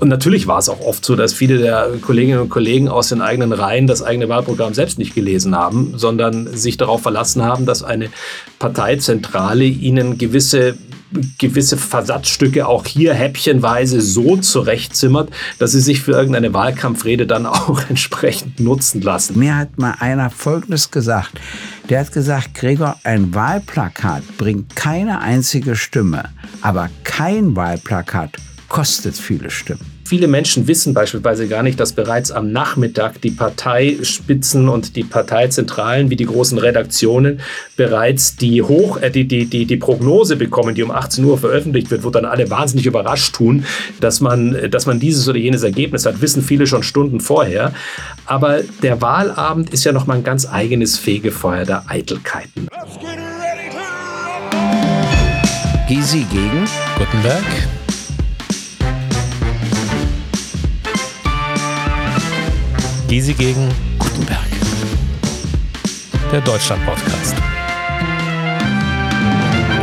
Und natürlich war es auch oft so, dass viele der Kolleginnen und Kollegen aus den eigenen Reihen das eigene Wahlprogramm selbst nicht gelesen haben, sondern sich darauf verlassen haben, dass eine Parteizentrale ihnen gewisse gewisse Versatzstücke auch hier häppchenweise so zurechtzimmert, dass sie sich für irgendeine Wahlkampfrede dann auch entsprechend nutzen lassen. Mir hat mal einer Folgendes gesagt. Der hat gesagt, Gregor, ein Wahlplakat bringt keine einzige Stimme, aber kein Wahlplakat kostet viele Stimmen. Viele Menschen wissen beispielsweise gar nicht, dass bereits am Nachmittag die Parteispitzen und die Parteizentralen wie die großen Redaktionen bereits die, Hoch, äh, die, die, die, die Prognose bekommen, die um 18 Uhr veröffentlicht wird, wo dann alle wahnsinnig überrascht tun, dass man, dass man dieses oder jenes Ergebnis hat, wissen viele schon Stunden vorher. Aber der Wahlabend ist ja nochmal ein ganz eigenes Fegefeuer der Eitelkeiten. Gysi gegen Gutenberg. Gysi gegen Gutenberg. Der Deutschland-Podcast.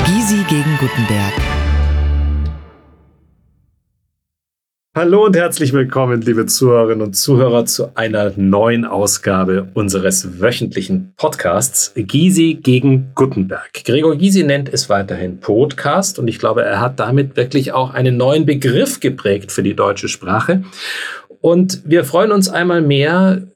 Gysi gegen Gutenberg. Hallo und herzlich willkommen, liebe Zuhörerinnen und Zuhörer, zu einer neuen Ausgabe unseres wöchentlichen Podcasts Gysi gegen Gutenberg. Gregor Gysi nennt es weiterhin Podcast und ich glaube, er hat damit wirklich auch einen neuen Begriff geprägt für die deutsche Sprache. Und wir freuen uns einmal mehr,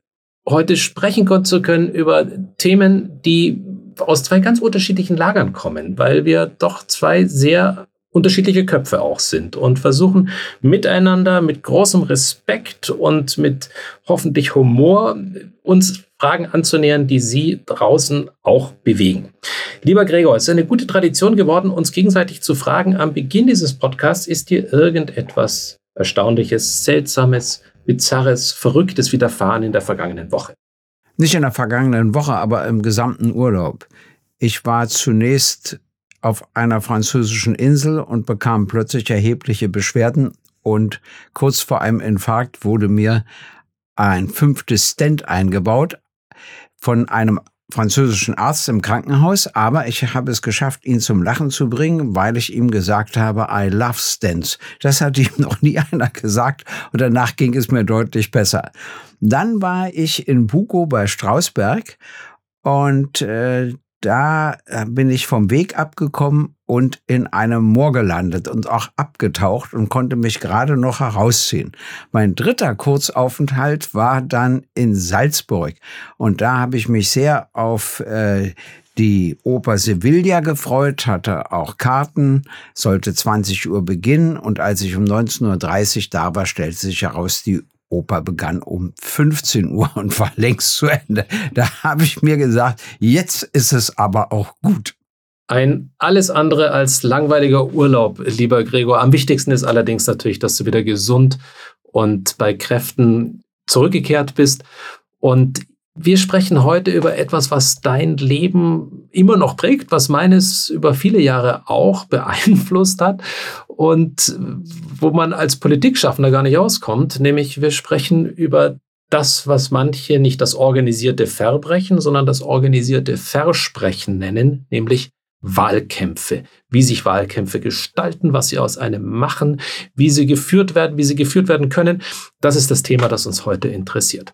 heute sprechen zu können über Themen, die aus zwei ganz unterschiedlichen Lagern kommen, weil wir doch zwei sehr unterschiedliche Köpfe auch sind und versuchen miteinander mit großem Respekt und mit hoffentlich Humor uns Fragen anzunähern, die Sie draußen auch bewegen. Lieber Gregor, es ist eine gute Tradition geworden, uns gegenseitig zu fragen. Am Beginn dieses Podcasts ist dir irgendetwas Erstaunliches, Seltsames, Bizarres, Verrücktes widerfahren in der vergangenen Woche? Nicht in der vergangenen Woche, aber im gesamten Urlaub. Ich war zunächst auf einer französischen Insel und bekam plötzlich erhebliche Beschwerden und kurz vor einem Infarkt wurde mir ein fünftes Stent eingebaut von einem französischen Arzt im Krankenhaus, aber ich habe es geschafft, ihn zum Lachen zu bringen, weil ich ihm gesagt habe, I love stents. Das hat ihm noch nie einer gesagt und danach ging es mir deutlich besser. Dann war ich in Buko bei Strausberg und äh, da äh, bin ich vom Weg abgekommen und in einem Moor gelandet und auch abgetaucht und konnte mich gerade noch herausziehen. Mein dritter Kurzaufenthalt war dann in Salzburg und da habe ich mich sehr auf äh, die Oper Sevilla gefreut, hatte auch Karten, sollte 20 Uhr beginnen und als ich um 19.30 Uhr da war, stellte sich heraus, die Oper begann um 15 Uhr und war längst zu Ende. Da habe ich mir gesagt, jetzt ist es aber auch gut. Ein alles andere als langweiliger Urlaub, lieber Gregor. Am wichtigsten ist allerdings natürlich, dass du wieder gesund und bei Kräften zurückgekehrt bist. Und wir sprechen heute über etwas, was dein Leben immer noch prägt, was meines über viele Jahre auch beeinflusst hat und wo man als Politikschaffender gar nicht auskommt, nämlich wir sprechen über das, was manche nicht das organisierte Verbrechen, sondern das organisierte Versprechen nennen, nämlich Wahlkämpfe, wie sich Wahlkämpfe gestalten, was sie aus einem machen, wie sie geführt werden, wie sie geführt werden können. Das ist das Thema, das uns heute interessiert.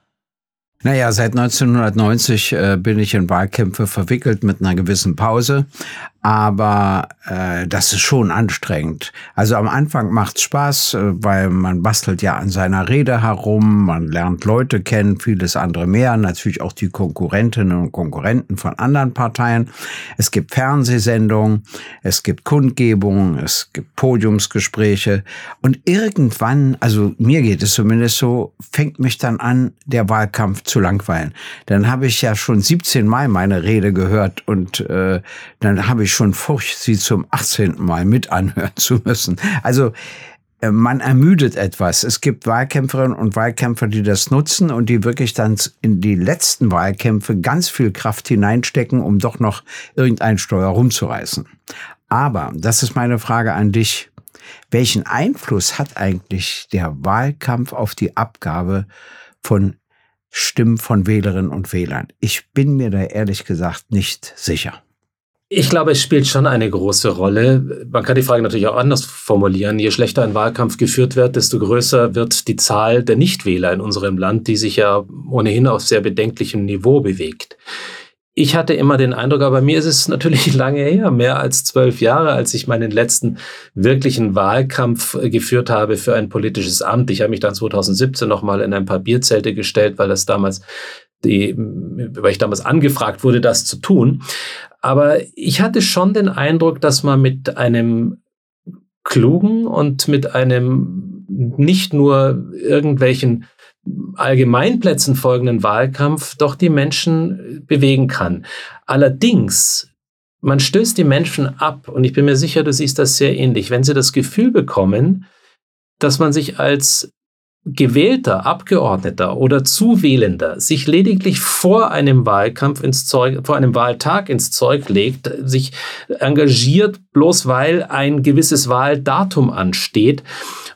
Naja, seit 1990 äh, bin ich in Wahlkämpfe verwickelt mit einer gewissen Pause aber äh, das ist schon anstrengend. Also am Anfang macht's Spaß, äh, weil man bastelt ja an seiner Rede herum, man lernt Leute kennen, vieles andere mehr, natürlich auch die Konkurrentinnen und Konkurrenten von anderen Parteien. Es gibt Fernsehsendungen, es gibt Kundgebungen, es gibt Podiumsgespräche und irgendwann, also mir geht es zumindest so, fängt mich dann an, der Wahlkampf zu langweilen. Dann habe ich ja schon 17 Mal meine Rede gehört und äh, dann habe ich ich schon Furcht, sie zum 18. Mal mit anhören zu müssen. Also äh, man ermüdet etwas. Es gibt Wahlkämpferinnen und Wahlkämpfer, die das nutzen und die wirklich dann in die letzten Wahlkämpfe ganz viel Kraft hineinstecken, um doch noch irgendein Steuer rumzureißen. Aber, das ist meine Frage an dich, welchen Einfluss hat eigentlich der Wahlkampf auf die Abgabe von Stimmen von Wählerinnen und Wählern? Ich bin mir da ehrlich gesagt nicht sicher. Ich glaube, es spielt schon eine große Rolle. Man kann die Frage natürlich auch anders formulieren. Je schlechter ein Wahlkampf geführt wird, desto größer wird die Zahl der Nichtwähler in unserem Land, die sich ja ohnehin auf sehr bedenklichem Niveau bewegt. Ich hatte immer den Eindruck, aber mir ist es natürlich lange her, mehr als zwölf Jahre, als ich meinen letzten wirklichen Wahlkampf äh, geführt habe für ein politisches Amt. Ich habe mich dann 2017 nochmal in ein paar Bierzelte gestellt, weil das damals die, weil ich damals angefragt wurde, das zu tun. Aber ich hatte schon den Eindruck, dass man mit einem klugen und mit einem nicht nur irgendwelchen Allgemeinplätzen folgenden Wahlkampf doch die Menschen bewegen kann. Allerdings, man stößt die Menschen ab und ich bin mir sicher, du siehst das sehr ähnlich, wenn sie das Gefühl bekommen, dass man sich als gewählter Abgeordneter oder Zuwählender sich lediglich vor einem Wahlkampf ins Zeug, vor einem Wahltag ins Zeug legt, sich engagiert, bloß weil ein gewisses Wahldatum ansteht,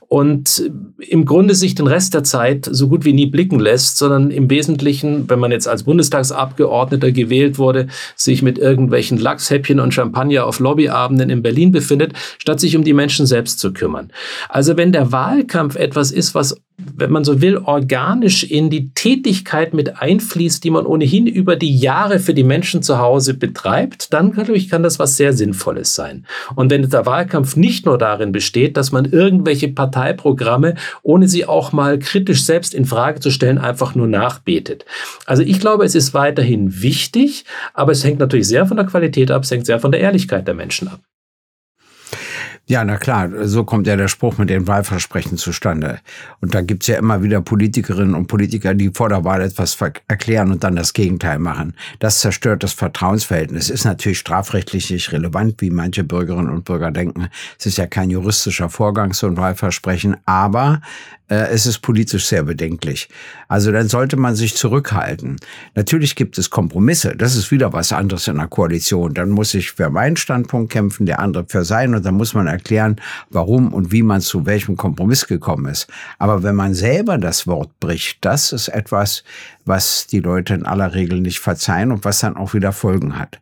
und im Grunde sich den Rest der Zeit so gut wie nie blicken lässt, sondern im Wesentlichen, wenn man jetzt als Bundestagsabgeordneter gewählt wurde, sich mit irgendwelchen Lachshäppchen und Champagner auf Lobbyabenden in Berlin befindet, statt sich um die Menschen selbst zu kümmern. Also wenn der Wahlkampf etwas ist, was wenn man so will, organisch in die Tätigkeit mit einfließt, die man ohnehin über die Jahre für die Menschen zu Hause betreibt, dann glaube ich, kann das was sehr Sinnvolles sein. Und wenn der Wahlkampf nicht nur darin besteht, dass man irgendwelche Parteiprogramme, ohne sie auch mal kritisch selbst in Frage zu stellen, einfach nur nachbetet. Also ich glaube, es ist weiterhin wichtig, aber es hängt natürlich sehr von der Qualität ab, es hängt sehr von der Ehrlichkeit der Menschen ab. Ja, na klar, so kommt ja der Spruch mit den Wahlversprechen zustande. Und da gibt's ja immer wieder Politikerinnen und Politiker, die vor der Wahl etwas erklären und dann das Gegenteil machen. Das zerstört das Vertrauensverhältnis. Ist natürlich strafrechtlich nicht relevant, wie manche Bürgerinnen und Bürger denken. Es ist ja kein juristischer Vorgang, so ein Wahlversprechen, aber äh, es ist politisch sehr bedenklich. Also dann sollte man sich zurückhalten. Natürlich gibt es Kompromisse. Das ist wieder was anderes in einer Koalition. Dann muss ich für meinen Standpunkt kämpfen, der andere für seinen und dann muss man erklären, warum und wie man zu welchem Kompromiss gekommen ist. Aber wenn man selber das Wort bricht, das ist etwas, was die Leute in aller Regel nicht verzeihen und was dann auch wieder Folgen hat.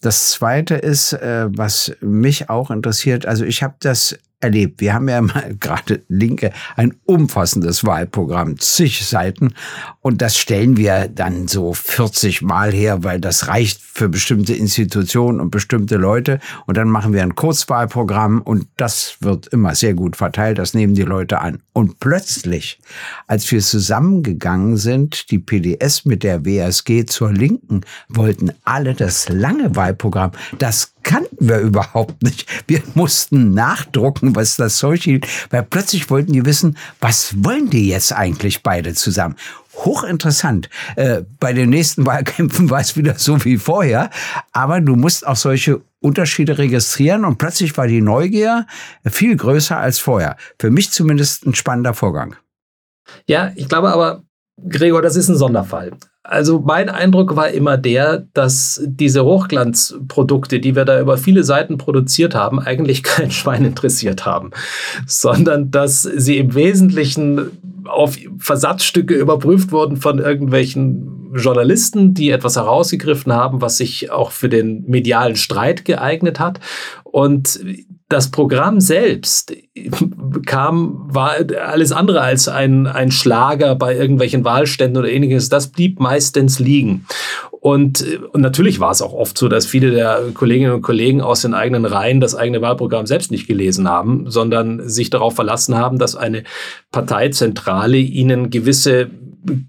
Das Zweite ist, äh, was mich auch interessiert, also ich habe das erlebt. Wir haben ja mal gerade Linke ein umfassendes Wahlprogramm, zig Seiten. Und das stellen wir dann so 40 Mal her, weil das reicht für bestimmte Institutionen und bestimmte Leute. Und dann machen wir ein Kurzwahlprogramm und das wird immer sehr gut verteilt. Das nehmen die Leute an. Und plötzlich, als wir zusammengegangen sind, die PDS mit der WSG zur Linken, wollten alle das lange Wahlprogramm. Das kannten wir überhaupt nicht. Wir mussten nachdrucken, was das Zeug hielt, weil plötzlich wollten die wissen, was wollen die jetzt eigentlich beide zusammen? Hochinteressant. Äh, bei den nächsten Wahlkämpfen war es wieder so wie vorher, aber du musst auch solche Unterschiede registrieren und plötzlich war die Neugier viel größer als vorher. Für mich zumindest ein spannender Vorgang. Ja, ich glaube aber, Gregor, das ist ein Sonderfall. Also mein Eindruck war immer der, dass diese Hochglanzprodukte, die wir da über viele Seiten produziert haben, eigentlich kein Schwein interessiert haben, sondern dass sie im Wesentlichen auf Versatzstücke überprüft wurden von irgendwelchen Journalisten, die etwas herausgegriffen haben, was sich auch für den medialen Streit geeignet hat. Und das Programm selbst kam, war alles andere als ein, ein Schlager bei irgendwelchen Wahlständen oder ähnliches. Das blieb meistens liegen. Und, und natürlich war es auch oft so, dass viele der Kolleginnen und Kollegen aus den eigenen Reihen das eigene Wahlprogramm selbst nicht gelesen haben, sondern sich darauf verlassen haben, dass eine Parteizentrale ihnen gewisse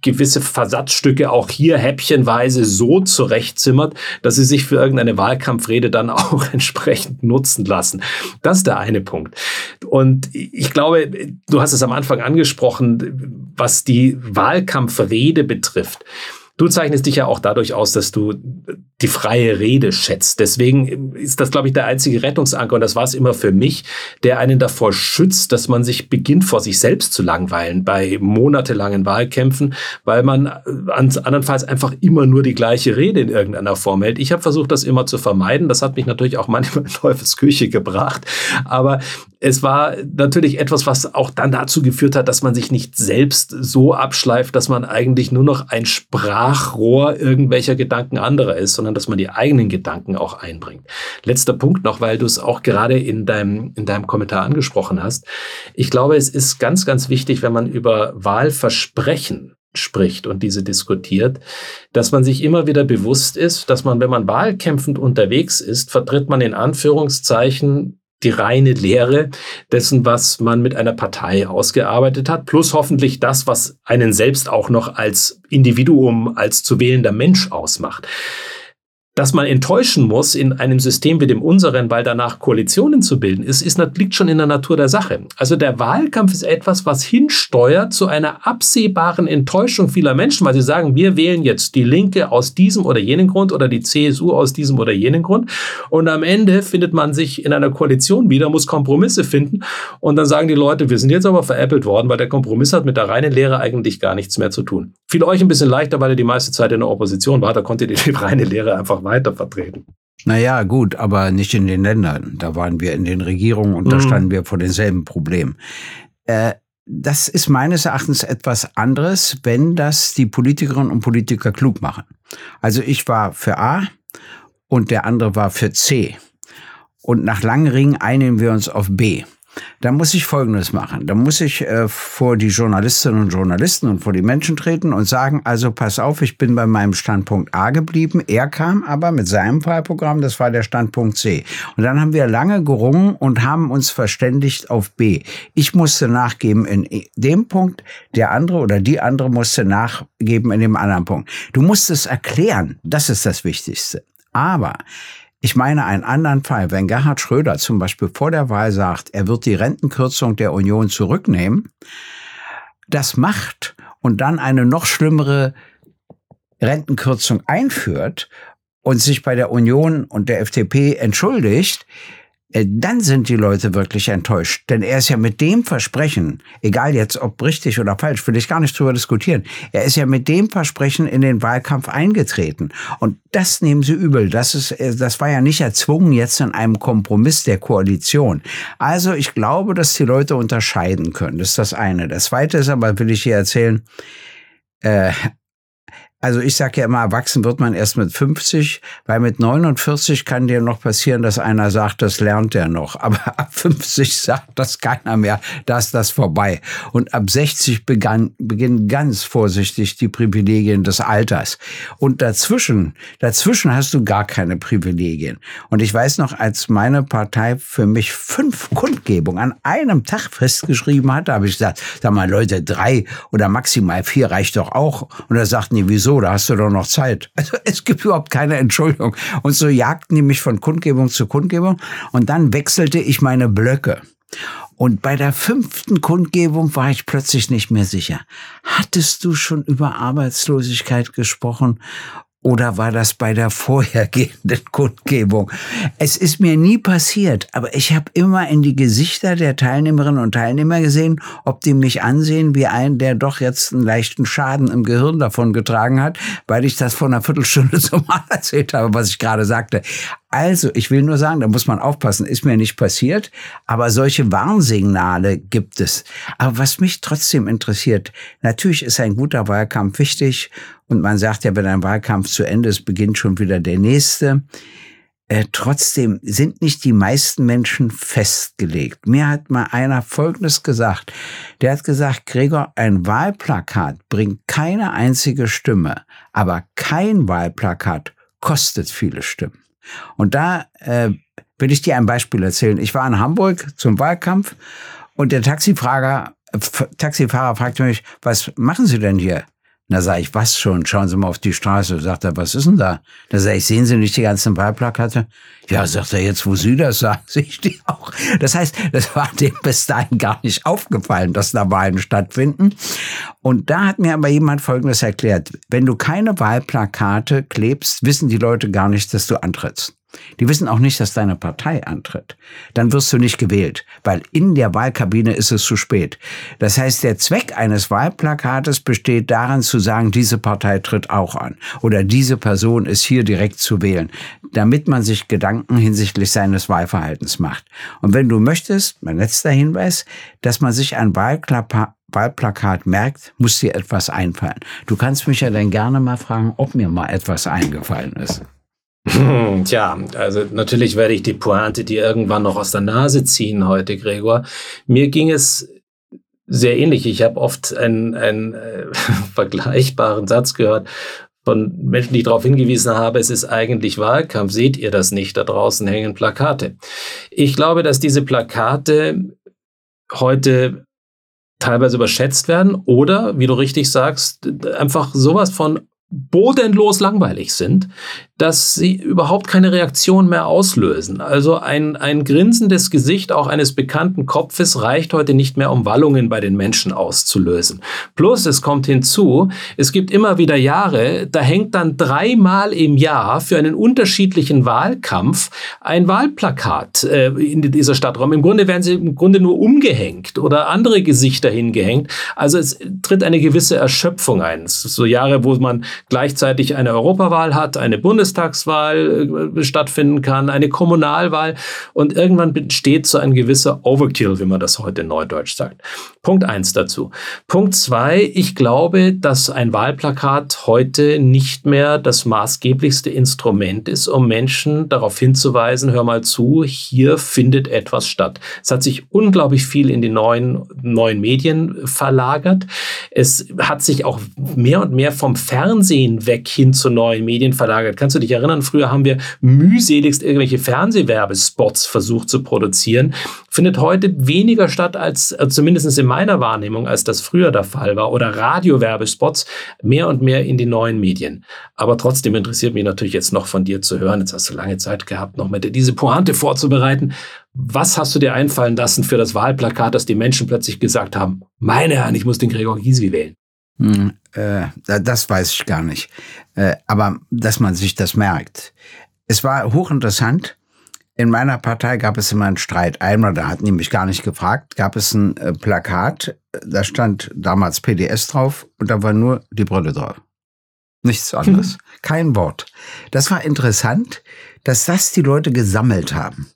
gewisse Versatzstücke auch hier häppchenweise so zurechtzimmert, dass sie sich für irgendeine Wahlkampfrede dann auch entsprechend nutzen lassen. Das ist der eine Punkt. Und ich glaube, du hast es am Anfang angesprochen, was die Wahlkampfrede betrifft. Du zeichnest dich ja auch dadurch aus, dass du die freie Rede schätzt. Deswegen ist das, glaube ich, der einzige Rettungsanker und das war es immer für mich, der einen davor schützt, dass man sich beginnt, vor sich selbst zu langweilen bei monatelangen Wahlkämpfen, weil man äh, andernfalls einfach immer nur die gleiche Rede in irgendeiner Form hält. Ich habe versucht, das immer zu vermeiden. Das hat mich natürlich auch manchmal in Teufels Küche gebracht. Aber es war natürlich etwas, was auch dann dazu geführt hat, dass man sich nicht selbst so abschleift, dass man eigentlich nur noch ein Sprachrohr irgendwelcher Gedanken anderer ist, sondern dass man die eigenen Gedanken auch einbringt. Letzter Punkt noch, weil du es auch gerade in deinem, in deinem Kommentar angesprochen hast. Ich glaube, es ist ganz, ganz wichtig, wenn man über Wahlversprechen spricht und diese diskutiert, dass man sich immer wieder bewusst ist, dass man, wenn man wahlkämpfend unterwegs ist, vertritt man in Anführungszeichen die reine Lehre dessen, was man mit einer Partei ausgearbeitet hat, plus hoffentlich das, was einen selbst auch noch als Individuum, als zu wählender Mensch ausmacht dass man enttäuschen muss in einem System wie dem unseren, weil danach Koalitionen zu bilden ist, ist, liegt schon in der Natur der Sache. Also der Wahlkampf ist etwas, was hinsteuert zu einer absehbaren Enttäuschung vieler Menschen, weil sie sagen, wir wählen jetzt die Linke aus diesem oder jenen Grund oder die CSU aus diesem oder jenen Grund. Und am Ende findet man sich in einer Koalition wieder, muss Kompromisse finden. Und dann sagen die Leute, wir sind jetzt aber veräppelt worden, weil der Kompromiss hat mit der reinen Lehre eigentlich gar nichts mehr zu tun. Fiel euch ein bisschen leichter, weil ihr die meiste Zeit in der Opposition war, da konntet ihr die reine Lehre einfach weiter vertreten. Naja, gut, aber nicht in den Ländern. Da waren wir in den Regierungen und mhm. da standen wir vor denselben Problemen. Äh, das ist meines Erachtens etwas anderes, wenn das die Politikerinnen und Politiker klug machen. Also ich war für A und der andere war für C. Und nach langen Ringen einigen wir uns auf B. Da muss ich Folgendes machen. Da muss ich äh, vor die Journalistinnen und Journalisten und vor die Menschen treten und sagen, also pass auf, ich bin bei meinem Standpunkt A geblieben. Er kam aber mit seinem Wahlprogramm, das war der Standpunkt C. Und dann haben wir lange gerungen und haben uns verständigt auf B. Ich musste nachgeben in dem Punkt, der andere oder die andere musste nachgeben in dem anderen Punkt. Du musst es erklären. Das ist das Wichtigste. Aber ich meine einen anderen Fall. Wenn Gerhard Schröder zum Beispiel vor der Wahl sagt, er wird die Rentenkürzung der Union zurücknehmen, das macht und dann eine noch schlimmere Rentenkürzung einführt und sich bei der Union und der FDP entschuldigt, dann sind die Leute wirklich enttäuscht. Denn er ist ja mit dem Versprechen, egal jetzt ob richtig oder falsch, will ich gar nicht drüber diskutieren, er ist ja mit dem Versprechen in den Wahlkampf eingetreten. Und das nehmen sie übel. Das, ist, äh, das war ja nicht erzwungen jetzt in einem Kompromiss der Koalition. Also ich glaube, dass die Leute unterscheiden können. Das ist das eine. Das zweite ist aber, will ich hier erzählen, äh, also ich sage ja immer, erwachsen wird man erst mit 50, weil mit 49 kann dir noch passieren, dass einer sagt, das lernt er noch. Aber ab 50 sagt das keiner mehr, da ist das vorbei. Und ab 60 begann, beginnen ganz vorsichtig die Privilegien des Alters. Und dazwischen, dazwischen hast du gar keine Privilegien. Und ich weiß noch, als meine Partei für mich fünf Kundgebungen an einem Tag festgeschrieben hat, habe ich gesagt, sag mal Leute, drei oder maximal vier reicht doch auch. Und da sagten die, wieso? Da hast du doch noch Zeit. Also es gibt überhaupt keine Entschuldigung. Und so jagten die mich von Kundgebung zu Kundgebung und dann wechselte ich meine Blöcke. Und bei der fünften Kundgebung war ich plötzlich nicht mehr sicher. Hattest du schon über Arbeitslosigkeit gesprochen oder war das bei der vorhergehenden Kundgebung? Es ist mir nie passiert, aber ich habe immer in die Gesichter der Teilnehmerinnen und Teilnehmer gesehen, ob die mich ansehen wie einen, der doch jetzt einen leichten Schaden im Gehirn davon getragen hat, weil ich das vor einer Viertelstunde zum Mal erzählt habe, was ich gerade sagte. Also, ich will nur sagen, da muss man aufpassen, ist mir nicht passiert, aber solche Warnsignale gibt es. Aber was mich trotzdem interessiert, natürlich ist ein guter Wahlkampf wichtig und man sagt ja, wenn ein Wahlkampf zu Ende ist, beginnt schon wieder der nächste. Äh, trotzdem sind nicht die meisten Menschen festgelegt. Mir hat mal einer Folgendes gesagt. Der hat gesagt, Gregor, ein Wahlplakat bringt keine einzige Stimme, aber kein Wahlplakat kostet viele Stimmen. Und da äh, will ich dir ein Beispiel erzählen. Ich war in Hamburg zum Wahlkampf und der Taxifahrer, Taxifahrer fragte mich, was machen Sie denn hier? Da sage ich, was schon? Schauen Sie mal auf die Straße. Sagt er, was ist denn da? Da sage ich, sehen Sie nicht die ganzen Wahlplakate? Ja, sagt er, jetzt wo Sie das sagen, sehe ich die auch. Das heißt, das war dem bis dahin gar nicht aufgefallen, dass da Wahlen stattfinden. Und da hat mir aber jemand Folgendes erklärt. Wenn du keine Wahlplakate klebst, wissen die Leute gar nicht, dass du antrittst. Die wissen auch nicht, dass deine Partei antritt. Dann wirst du nicht gewählt, weil in der Wahlkabine ist es zu spät. Das heißt, der Zweck eines Wahlplakates besteht darin zu sagen, diese Partei tritt auch an oder diese Person ist hier direkt zu wählen, damit man sich Gedanken hinsichtlich seines Wahlverhaltens macht. Und wenn du möchtest, mein letzter Hinweis, dass man sich ein Wahlplakat Wahlplakat merkt, muss dir etwas einfallen. Du kannst mich ja dann gerne mal fragen, ob mir mal etwas eingefallen ist. Hm, tja, also natürlich werde ich die Pointe dir irgendwann noch aus der Nase ziehen heute, Gregor. Mir ging es sehr ähnlich. Ich habe oft einen, einen äh, vergleichbaren Satz gehört von Menschen, die darauf hingewiesen habe, es ist eigentlich Wahlkampf. Seht ihr das nicht? Da draußen hängen Plakate. Ich glaube, dass diese Plakate heute teilweise überschätzt werden oder, wie du richtig sagst, einfach sowas von bodenlos langweilig sind, dass sie überhaupt keine Reaktion mehr auslösen. Also ein, ein grinsendes Gesicht auch eines bekannten Kopfes reicht heute nicht mehr, um Wallungen bei den Menschen auszulösen. Plus, es kommt hinzu, es gibt immer wieder Jahre, da hängt dann dreimal im Jahr für einen unterschiedlichen Wahlkampf ein Wahlplakat äh, in dieser Stadtraum. Im Grunde werden sie im Grunde nur umgehängt oder andere Gesichter hingehängt. Also es tritt eine gewisse Erschöpfung ein. so Jahre, wo man gleichzeitig eine Europawahl hat, eine Bundes Bundestagswahl äh, stattfinden kann, eine Kommunalwahl und irgendwann besteht so ein gewisser Overkill, wie man das heute neudeutsch sagt. Punkt eins dazu. Punkt zwei, ich glaube, dass ein Wahlplakat heute nicht mehr das maßgeblichste Instrument ist, um Menschen darauf hinzuweisen, hör mal zu, hier findet etwas statt. Es hat sich unglaublich viel in die neuen, neuen Medien verlagert. Es hat sich auch mehr und mehr vom Fernsehen weg hin zu neuen Medien verlagert. Kannst du dich erinnern, früher haben wir mühseligst irgendwelche Fernsehwerbespots versucht zu produzieren. Findet heute weniger statt als, äh, zumindest in meiner Wahrnehmung, als das früher der Fall war. Oder Radiowerbespots mehr und mehr in die neuen Medien. Aber trotzdem interessiert mich natürlich jetzt noch von dir zu hören. Jetzt hast du lange Zeit gehabt, noch mit diese Pointe vorzubereiten. Was hast du dir einfallen lassen für das Wahlplakat, dass die Menschen plötzlich gesagt haben, meine Herren, ich muss den Gregor Gysi wählen? Hm, äh, das weiß ich gar nicht. Äh, aber dass man sich das merkt. Es war hochinteressant. In meiner Partei gab es immer einen Streit. Einmal, da hatten die mich gar nicht gefragt, gab es ein äh, Plakat, da stand damals PDS drauf und da war nur die Brille drauf. Nichts anderes. Kein Wort. Das war interessant, dass das die Leute gesammelt haben.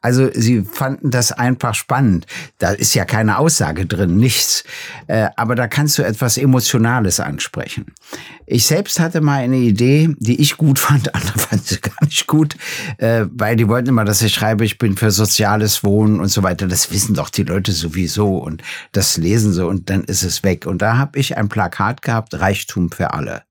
Also sie fanden das einfach spannend. Da ist ja keine Aussage drin, nichts. Äh, aber da kannst du etwas Emotionales ansprechen. Ich selbst hatte mal eine Idee, die ich gut fand, andere fanden sie gar nicht gut, äh, weil die wollten immer, dass ich schreibe, ich bin für soziales Wohnen und so weiter. Das wissen doch die Leute sowieso und das lesen sie und dann ist es weg. Und da habe ich ein Plakat gehabt, Reichtum für alle.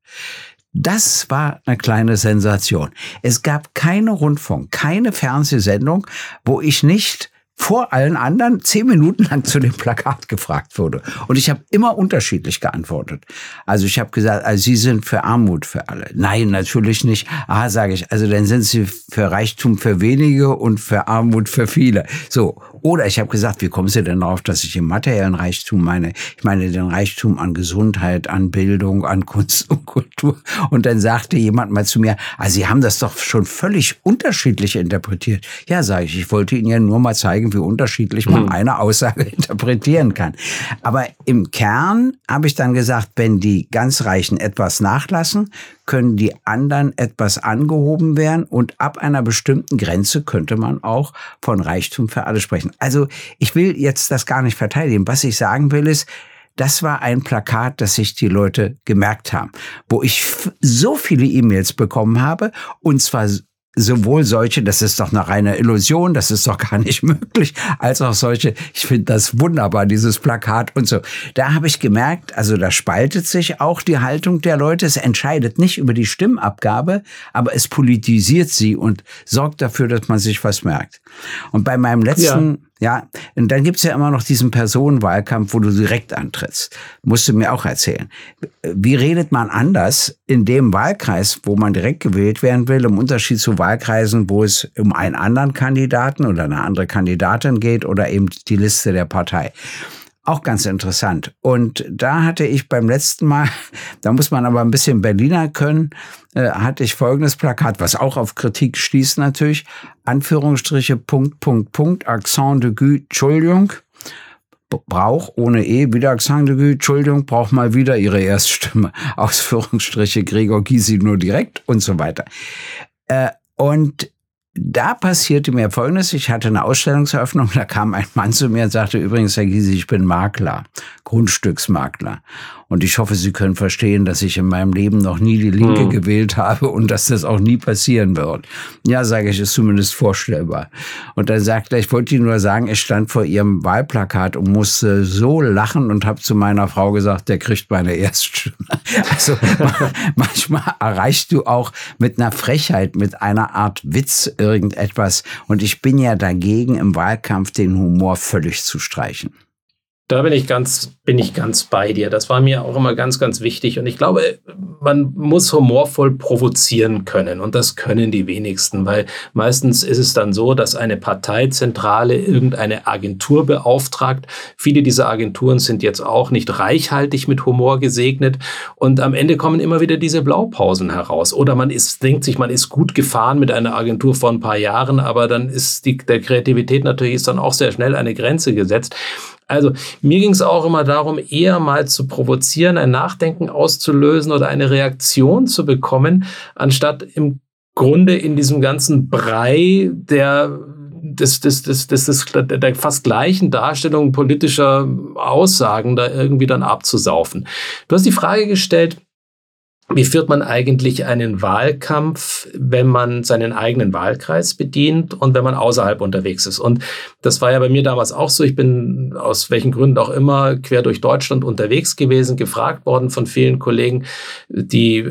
Das war eine kleine Sensation. Es gab keine Rundfunk, keine Fernsehsendung, wo ich nicht vor allen anderen zehn Minuten lang zu dem Plakat gefragt wurde. Und ich habe immer unterschiedlich geantwortet. Also ich habe gesagt, also Sie sind für Armut für alle. Nein, natürlich nicht. Ah, sage ich, also dann sind Sie für Reichtum für wenige und für Armut für viele. So. Oder ich habe gesagt, wie kommen Sie denn darauf, dass ich im materiellen Reichtum meine? Ich meine den Reichtum an Gesundheit, an Bildung, an Kunst und Kultur. Und dann sagte jemand mal zu mir, ah, Sie haben das doch schon völlig unterschiedlich interpretiert. Ja, sage ich, ich wollte Ihnen ja nur mal zeigen, zeigen, wie unterschiedlich man mhm. eine Aussage interpretieren kann. Aber im Kern habe ich dann gesagt, wenn die ganz Reichen etwas nachlassen, können die anderen etwas angehoben werden und ab einer bestimmten Grenze könnte man auch von Reichtum für alle sprechen. Also ich will jetzt das gar nicht verteidigen. Was ich sagen will ist, das war ein Plakat, das sich die Leute gemerkt haben, wo ich so viele E-Mails bekommen habe und zwar sowohl solche, das ist doch eine reine Illusion, das ist doch gar nicht möglich, als auch solche, ich finde das wunderbar, dieses Plakat und so. Da habe ich gemerkt, also da spaltet sich auch die Haltung der Leute. Es entscheidet nicht über die Stimmabgabe, aber es politisiert sie und sorgt dafür, dass man sich was merkt. Und bei meinem letzten, ja. Und dann gibt's ja immer noch diesen Personenwahlkampf, wo du direkt antrittst. Musst du mir auch erzählen. Wie redet man anders in dem Wahlkreis, wo man direkt gewählt werden will, im Unterschied zu Wahlkreisen, wo es um einen anderen Kandidaten oder eine andere Kandidatin geht oder eben die Liste der Partei? Auch ganz interessant. Und da hatte ich beim letzten Mal, da muss man aber ein bisschen Berliner können, äh, hatte ich folgendes Plakat, was auch auf Kritik stieß natürlich. Anführungsstriche, Punkt, Punkt, Punkt, Accent de Gue, Entschuldigung. Brauch ohne E, wieder Accent de Gue, Entschuldigung, braucht mal wieder ihre Erststimme. Ausführungsstriche, Gregor Gysi nur direkt und so weiter. Äh, und da passierte mir Folgendes. Ich hatte eine Ausstellungseröffnung, da kam ein Mann zu mir und sagte, übrigens, Herr Gysi, ich bin Makler, Grundstücksmakler. Und ich hoffe, Sie können verstehen, dass ich in meinem Leben noch nie die Linke hm. gewählt habe und dass das auch nie passieren wird. Ja, sage ich, ist zumindest vorstellbar. Und dann sagt er, ich wollte Ihnen nur sagen, ich stand vor Ihrem Wahlplakat und musste so lachen und habe zu meiner Frau gesagt, der kriegt meine Erststimme. Also manchmal erreichst du auch mit einer Frechheit, mit einer Art Witz irgendetwas. Und ich bin ja dagegen, im Wahlkampf den Humor völlig zu streichen. Da bin ich ganz, bin ich ganz bei dir. Das war mir auch immer ganz, ganz wichtig. Und ich glaube, man muss humorvoll provozieren können. Und das können die wenigsten, weil meistens ist es dann so, dass eine Parteizentrale irgendeine Agentur beauftragt. Viele dieser Agenturen sind jetzt auch nicht reichhaltig mit Humor gesegnet. Und am Ende kommen immer wieder diese Blaupausen heraus. Oder man ist, denkt sich, man ist gut gefahren mit einer Agentur vor ein paar Jahren, aber dann ist die, der Kreativität natürlich ist dann auch sehr schnell eine Grenze gesetzt. Also mir ging es auch immer darum, eher mal zu provozieren, ein Nachdenken auszulösen oder eine Reaktion zu bekommen, anstatt im Grunde in diesem ganzen Brei der des, des, des, des, des, der fast gleichen Darstellung politischer Aussagen da irgendwie dann abzusaufen. Du hast die Frage gestellt, wie führt man eigentlich einen Wahlkampf, wenn man seinen eigenen Wahlkreis bedient und wenn man außerhalb unterwegs ist? Und das war ja bei mir damals auch so. Ich bin aus welchen Gründen auch immer quer durch Deutschland unterwegs gewesen, gefragt worden von vielen Kollegen, die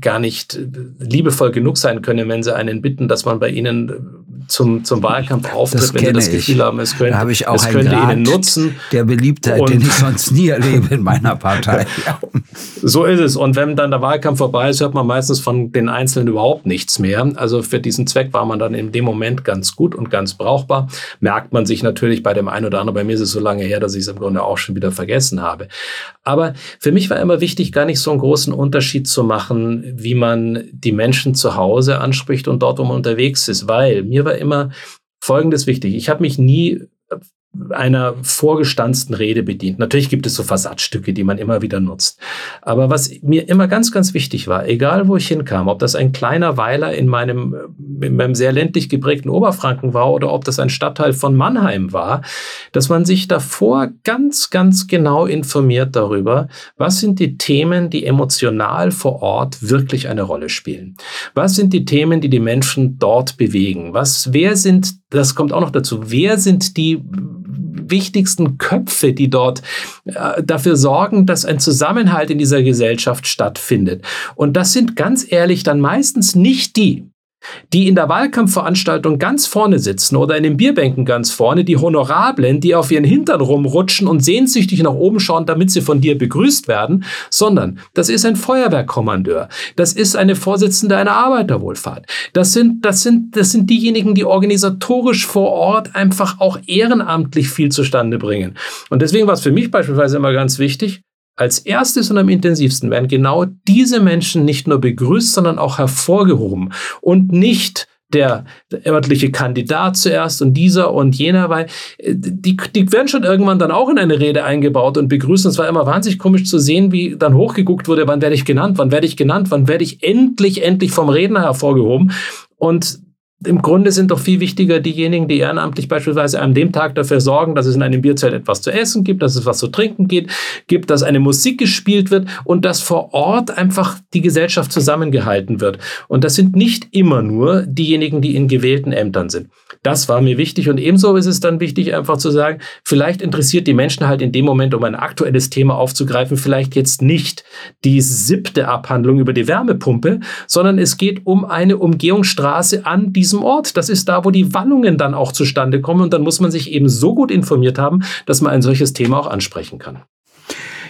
gar nicht liebevoll genug sein können, wenn sie einen bitten, dass man bei ihnen zum, zum Wahlkampf auftritt, wenn sie das Gefühl ich. haben, es könnte, da ich auch es könnte ihnen nutzen. Der Beliebtheit, und den ich sonst nie erlebe in meiner Partei. so ist es. Und wenn dann der Wahlkampf vorbei ist, hört man meistens von den Einzelnen überhaupt nichts mehr. Also für diesen Zweck war man dann in dem Moment ganz gut und ganz brauchbar. Merkt man sich natürlich bei dem einen oder anderen. Bei mir ist es so lange her, dass ich es im Grunde auch schon wieder vergessen habe. Aber für mich war immer wichtig, gar nicht so einen großen Unterschied zu machen, wie man die Menschen zu Hause anspricht und dort, wo man unterwegs ist, weil mir war immer Folgendes wichtig. Ich habe mich nie einer vorgestanzten Rede bedient. Natürlich gibt es so Versatzstücke, die man immer wieder nutzt. Aber was mir immer ganz, ganz wichtig war, egal wo ich hinkam, ob das ein kleiner Weiler in meinem, in meinem sehr ländlich geprägten Oberfranken war oder ob das ein Stadtteil von Mannheim war, dass man sich davor ganz, ganz genau informiert darüber, was sind die Themen, die emotional vor Ort wirklich eine Rolle spielen. Was sind die Themen, die die Menschen dort bewegen? Was, wer sind, das kommt auch noch dazu, wer sind die wichtigsten Köpfe, die dort äh, dafür sorgen, dass ein Zusammenhalt in dieser Gesellschaft stattfindet. Und das sind ganz ehrlich dann meistens nicht die, die in der Wahlkampfveranstaltung ganz vorne sitzen oder in den Bierbänken ganz vorne, die Honorablen, die auf ihren Hintern rumrutschen und sehnsüchtig nach oben schauen, damit sie von dir begrüßt werden, sondern das ist ein Feuerwehrkommandeur, das ist eine Vorsitzende einer Arbeiterwohlfahrt, das sind, das sind, das sind diejenigen, die organisatorisch vor Ort einfach auch ehrenamtlich viel zustande bringen. Und deswegen war es für mich beispielsweise immer ganz wichtig, als erstes und am intensivsten werden genau diese Menschen nicht nur begrüßt, sondern auch hervorgehoben und nicht der, örtliche Kandidat zuerst und dieser und jener, weil äh, die, die werden schon irgendwann dann auch in eine Rede eingebaut und begrüßen. Es war immer wahnsinnig komisch zu sehen, wie dann hochgeguckt wurde, wann werde ich genannt, wann werde ich genannt, wann werde ich endlich, endlich vom Redner hervorgehoben. Und im Grunde sind doch viel wichtiger diejenigen, die ehrenamtlich beispielsweise an dem Tag dafür sorgen, dass es in einem Bierzelt etwas zu essen gibt, dass es was zu trinken geht, gibt, dass eine Musik gespielt wird und dass vor Ort einfach die Gesellschaft zusammengehalten wird. Und das sind nicht immer nur diejenigen, die in gewählten Ämtern sind. Das war mir wichtig und ebenso ist es dann wichtig, einfach zu sagen, vielleicht interessiert die Menschen halt in dem Moment, um ein aktuelles Thema aufzugreifen, vielleicht jetzt nicht die siebte Abhandlung über die Wärmepumpe, sondern es geht um eine Umgehungsstraße an diesem diesem Ort. Das ist da, wo die Wallungen dann auch zustande kommen. Und dann muss man sich eben so gut informiert haben, dass man ein solches Thema auch ansprechen kann.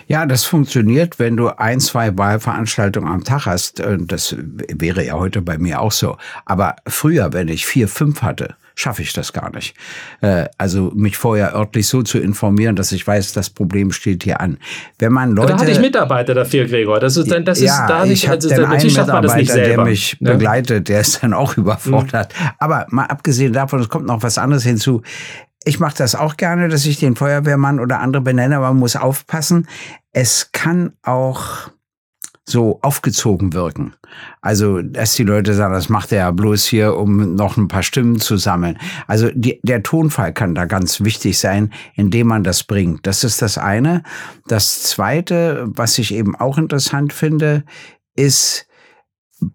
Ja, das funktioniert, wenn du ein, zwei Wahlveranstaltungen am Tag hast. Äh, das wäre ja heute bei mir auch so. Aber früher, wenn ich vier, fünf hatte, schaffe ich das gar nicht. Äh, also mich vorher örtlich so zu informieren, dass ich weiß, das Problem steht hier an. Wenn man Leute, da hatte ich Mitarbeiter dafür, Gregor. Das ist, das ist ja, da nicht, ich also, dann natürlich schafft man das nicht selber. Der mich ja. begleitet, der ist dann auch überfordert. Mhm. Aber mal abgesehen davon, es kommt noch was anderes hinzu. Ich mache das auch gerne, dass ich den Feuerwehrmann oder andere benenne, aber man muss aufpassen. Es kann auch so aufgezogen wirken. Also, dass die Leute sagen, das macht er ja bloß hier, um noch ein paar Stimmen zu sammeln. Also, die, der Tonfall kann da ganz wichtig sein, indem man das bringt. Das ist das eine. Das zweite, was ich eben auch interessant finde, ist,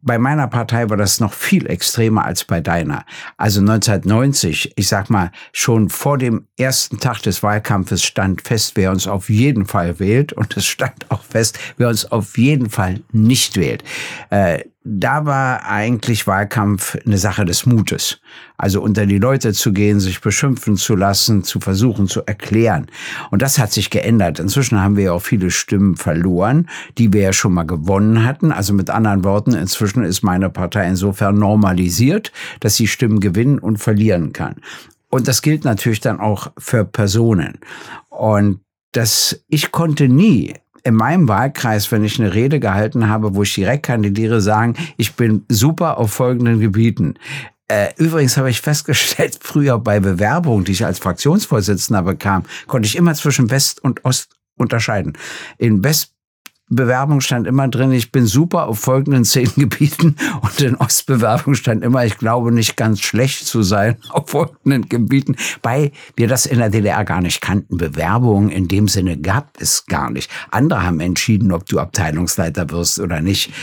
bei meiner Partei war das noch viel extremer als bei deiner. Also 1990, ich sag mal, schon vor dem ersten Tag des Wahlkampfes stand fest, wer uns auf jeden Fall wählt. Und es stand auch fest, wer uns auf jeden Fall nicht wählt. Äh, da war eigentlich Wahlkampf eine Sache des Mutes. Also unter die Leute zu gehen, sich beschimpfen zu lassen, zu versuchen zu erklären. Und das hat sich geändert. Inzwischen haben wir ja auch viele Stimmen verloren, die wir ja schon mal gewonnen hatten. Also mit anderen Worten, inzwischen ist meine Partei insofern normalisiert, dass sie Stimmen gewinnen und verlieren kann. Und das gilt natürlich dann auch für Personen. Und das, ich konnte nie in meinem Wahlkreis, wenn ich eine Rede gehalten habe, wo ich direkt kandidiere, sagen, ich bin super auf folgenden Gebieten. Äh, übrigens habe ich festgestellt, früher bei Bewerbungen, die ich als Fraktionsvorsitzender bekam, konnte ich immer zwischen West und Ost unterscheiden. In West Bewerbung stand immer drin, ich bin super auf folgenden zehn Gebieten und in Ostbewerbung stand immer, ich glaube nicht ganz schlecht zu sein auf folgenden Gebieten, weil wir das in der DDR gar nicht kannten. Bewerbungen in dem Sinne gab es gar nicht. Andere haben entschieden, ob du Abteilungsleiter wirst oder nicht.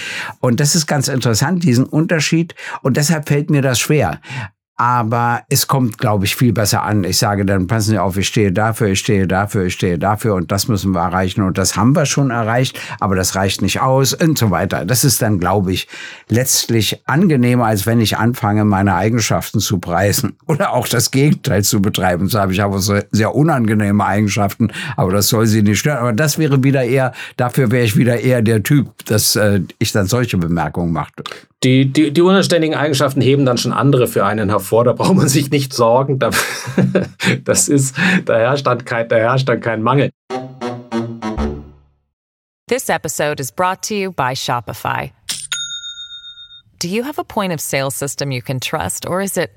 Und das ist ganz interessant, diesen Unterschied. Und deshalb fällt mir das schwer. Aber es kommt, glaube ich, viel besser an. Ich sage dann, passen Sie auf, ich stehe dafür, ich stehe dafür, ich stehe dafür und das müssen wir erreichen und das haben wir schon erreicht, aber das reicht nicht aus und so weiter. Das ist dann, glaube ich, letztlich angenehmer, als wenn ich anfange, meine Eigenschaften zu preisen oder auch das Gegenteil zu betreiben. So habe ich aber sehr unangenehme Eigenschaften, aber das soll Sie nicht stören. Aber das wäre wieder eher, dafür wäre ich wieder eher der Typ, dass äh, ich dann solche Bemerkungen machte. Die, die, die unanständigen Eigenschaften heben dann schon andere für einen hervor. Da braucht man sich nicht sorgen. Das ist, da herrscht dann kein, da herrscht dann kein Mangel. This episode is brought to you by Shopify. Do you have a point of sale system you can trust, or is it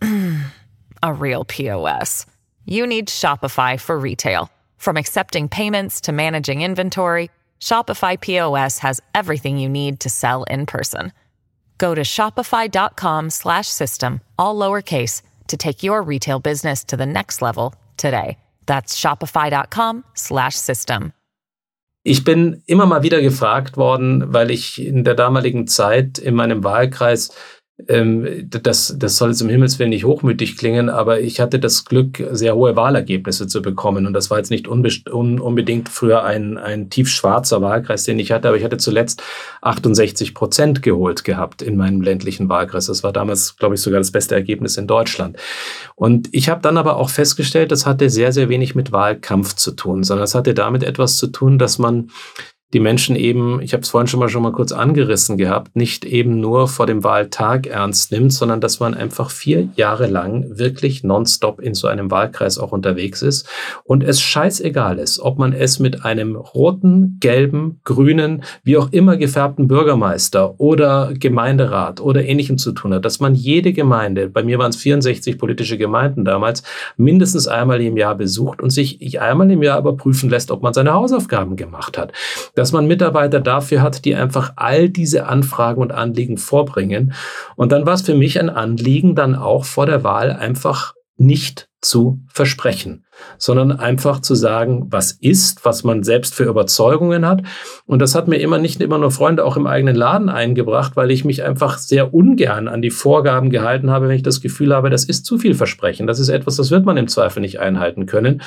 a real POS? You need Shopify for retail. From accepting payments to managing inventory, Shopify POS has everything you need to sell in person. Go to shopify.com slash system, all lowercase, to take your retail business to the next level today. That's shopify.com slash system. Ich bin immer mal wieder gefragt worden, weil ich in der damaligen Zeit in meinem Wahlkreis ähm, das, das soll jetzt im Himmelswillen nicht hochmütig klingen, aber ich hatte das Glück, sehr hohe Wahlergebnisse zu bekommen. Und das war jetzt nicht un unbedingt früher ein, ein tiefschwarzer Wahlkreis, den ich hatte, aber ich hatte zuletzt 68 Prozent geholt gehabt in meinem ländlichen Wahlkreis. Das war damals, glaube ich, sogar das beste Ergebnis in Deutschland. Und ich habe dann aber auch festgestellt, das hatte sehr, sehr wenig mit Wahlkampf zu tun, sondern es hatte damit etwas zu tun, dass man die Menschen eben, ich habe es vorhin schon mal schon mal kurz angerissen gehabt, nicht eben nur vor dem Wahltag ernst nimmt, sondern dass man einfach vier Jahre lang wirklich nonstop in so einem Wahlkreis auch unterwegs ist und es scheißegal ist, ob man es mit einem roten, gelben, grünen, wie auch immer gefärbten Bürgermeister oder Gemeinderat oder ähnlichem zu tun hat, dass man jede Gemeinde, bei mir waren es 64 politische Gemeinden damals, mindestens einmal im Jahr besucht und sich einmal im Jahr aber prüfen lässt, ob man seine Hausaufgaben gemacht hat dass man Mitarbeiter dafür hat, die einfach all diese Anfragen und Anliegen vorbringen. Und dann war es für mich ein Anliegen, dann auch vor der Wahl einfach nicht zu versprechen, sondern einfach zu sagen, was ist, was man selbst für Überzeugungen hat. Und das hat mir immer nicht immer nur Freunde auch im eigenen Laden eingebracht, weil ich mich einfach sehr ungern an die Vorgaben gehalten habe, wenn ich das Gefühl habe, das ist zu viel Versprechen. Das ist etwas, das wird man im Zweifel nicht einhalten können.